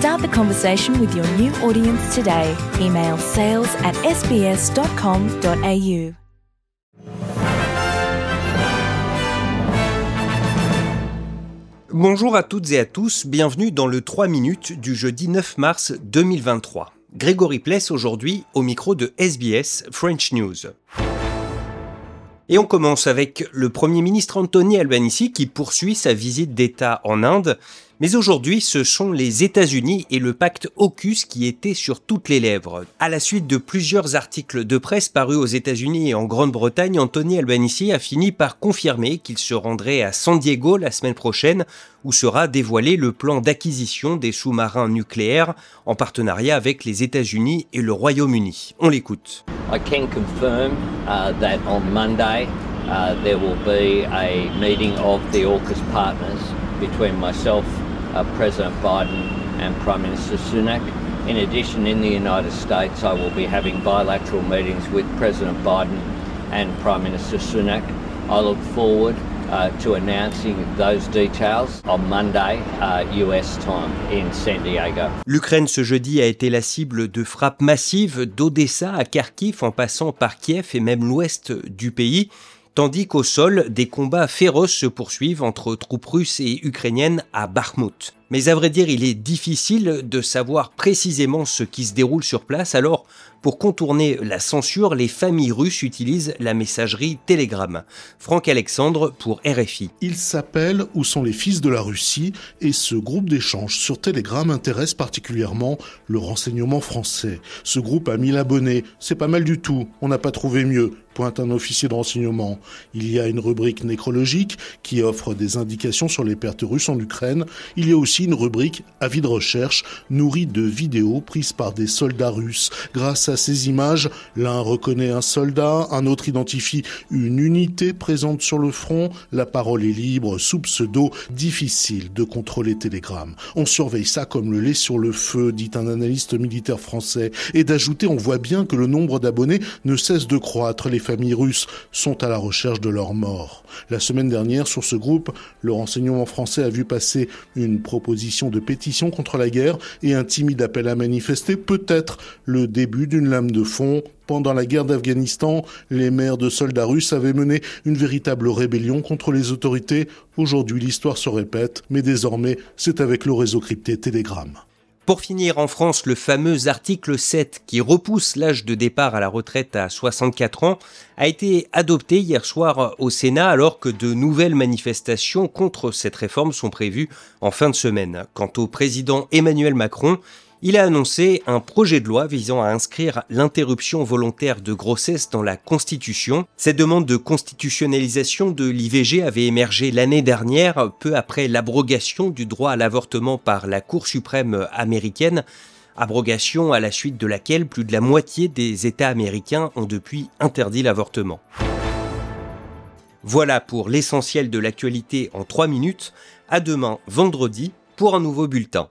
Start the conversation with your new audience today. Email sales at sbs.com.au. Bonjour à toutes et à tous, bienvenue dans le 3 minutes du jeudi 9 mars 2023. Grégory Pless aujourd'hui au micro de SBS French News. Et on commence avec le Premier ministre Anthony Albanese qui poursuit sa visite d'État en Inde. Mais aujourd'hui, ce sont les États-Unis et le pacte AUKUS qui étaient sur toutes les lèvres. À la suite de plusieurs articles de presse parus aux États-Unis et en Grande-Bretagne, Anthony Albanese a fini par confirmer qu'il se rendrait à San Diego la semaine prochaine, où sera dévoilé le plan d'acquisition des sous-marins nucléaires en partenariat avec les États-Unis et le Royaume-Uni. On l'écoute. I can confirm uh, that on Monday uh, there will be a AUKUS partners between myself, uh, President Biden, and Prime Minister Sunak. In addition, in the United States, I will be having bilateral meetings with President Biden and Prime Minister Sunak. I look forward uh, to announcing those details on Monday, uh, US time in San Diego. L'Ukraine ce jeudi a été la cible de frappes massives d'Odessa à Kharkiv en passant par Kiev et même l'ouest du pays tandis qu'au sol, des combats féroces se poursuivent entre troupes russes et ukrainiennes à Bakhmut. Mais à vrai dire, il est difficile de savoir précisément ce qui se déroule sur place, alors pour contourner la censure, les familles russes utilisent la messagerie Telegram. Franck Alexandre pour RFI. Il s'appelle Où sont les fils de la Russie et ce groupe d'échange sur Telegram intéresse particulièrement le renseignement français. Ce groupe a 1000 abonnés, c'est pas mal du tout, on n'a pas trouvé mieux pointe un officier de renseignement. Il y a une rubrique nécrologique qui offre des indications sur les pertes russes en Ukraine. Il y a aussi une rubrique avis de recherche nourrie de vidéos prises par des soldats russes. Grâce à ces images, l'un reconnaît un soldat, un autre identifie une unité présente sur le front. La parole est libre, sous pseudo, difficile de contrôler Telegram. On surveille ça comme le lait sur le feu, dit un analyste militaire français. Et d'ajouter, on voit bien que le nombre d'abonnés ne cesse de croître. Familles russes sont à la recherche de leur mort. La semaine dernière, sur ce groupe, le renseignement français a vu passer une proposition de pétition contre la guerre et un timide appel à manifester, peut-être le début d'une lame de fond pendant la guerre d'Afghanistan, les maires de soldats russes avaient mené une véritable rébellion contre les autorités. Aujourd'hui, l'histoire se répète, mais désormais, c'est avec le réseau crypté Telegram. Pour finir, en France, le fameux article 7 qui repousse l'âge de départ à la retraite à 64 ans a été adopté hier soir au Sénat alors que de nouvelles manifestations contre cette réforme sont prévues en fin de semaine. Quant au président Emmanuel Macron, il a annoncé un projet de loi visant à inscrire l'interruption volontaire de grossesse dans la Constitution. Cette demande de constitutionnalisation de l'IVG avait émergé l'année dernière, peu après l'abrogation du droit à l'avortement par la Cour suprême américaine, abrogation à la suite de laquelle plus de la moitié des États américains ont depuis interdit l'avortement. Voilà pour l'essentiel de l'actualité en 3 minutes. À demain, vendredi, pour un nouveau bulletin.